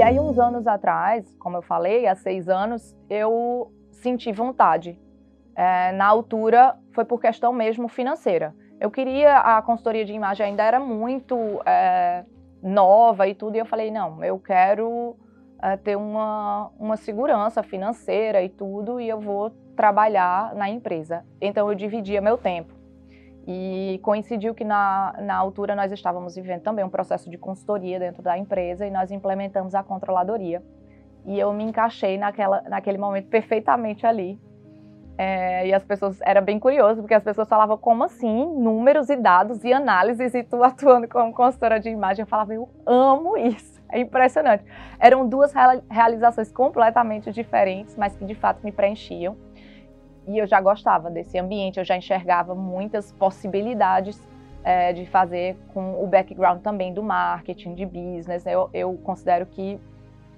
aí, uns anos atrás, como eu falei, há seis anos, eu senti vontade. É, na altura, foi por questão mesmo financeira. Eu queria, a consultoria de imagem ainda era muito é, nova e tudo, e eu falei, não, eu quero é, ter uma, uma segurança financeira e tudo, e eu vou trabalhar na empresa. Então, eu dividia meu tempo. E coincidiu que na, na altura nós estávamos vivendo também um processo de consultoria dentro da empresa e nós implementamos a controladoria. E eu me encaixei naquela, naquele momento perfeitamente ali. É, e as pessoas, era bem curioso, porque as pessoas falavam, como assim? Números e dados e análises, e tu atuando como consultora de imagem. Eu falava, eu amo isso. É impressionante. Eram duas realizações completamente diferentes, mas que de fato me preenchiam e eu já gostava desse ambiente, eu já enxergava muitas possibilidades é, de fazer com o background também do marketing, de business. Eu, eu considero que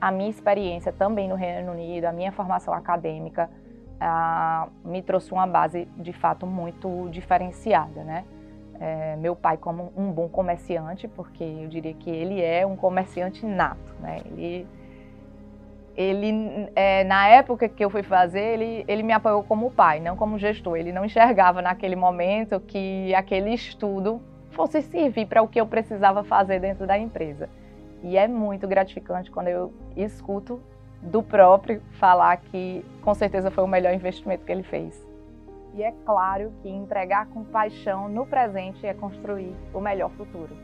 a minha experiência também no Reino Unido, a minha formação acadêmica, me trouxe uma base de fato muito diferenciada, né? É, meu pai como um bom comerciante, porque eu diria que ele é um comerciante nato, né? Ele ele, é, na época que eu fui fazer, ele, ele me apoiou como pai, não como gestor. Ele não enxergava naquele momento que aquele estudo fosse servir para o que eu precisava fazer dentro da empresa. E é muito gratificante quando eu escuto do próprio falar que com certeza foi o melhor investimento que ele fez. E é claro que entregar com paixão no presente é construir o melhor futuro.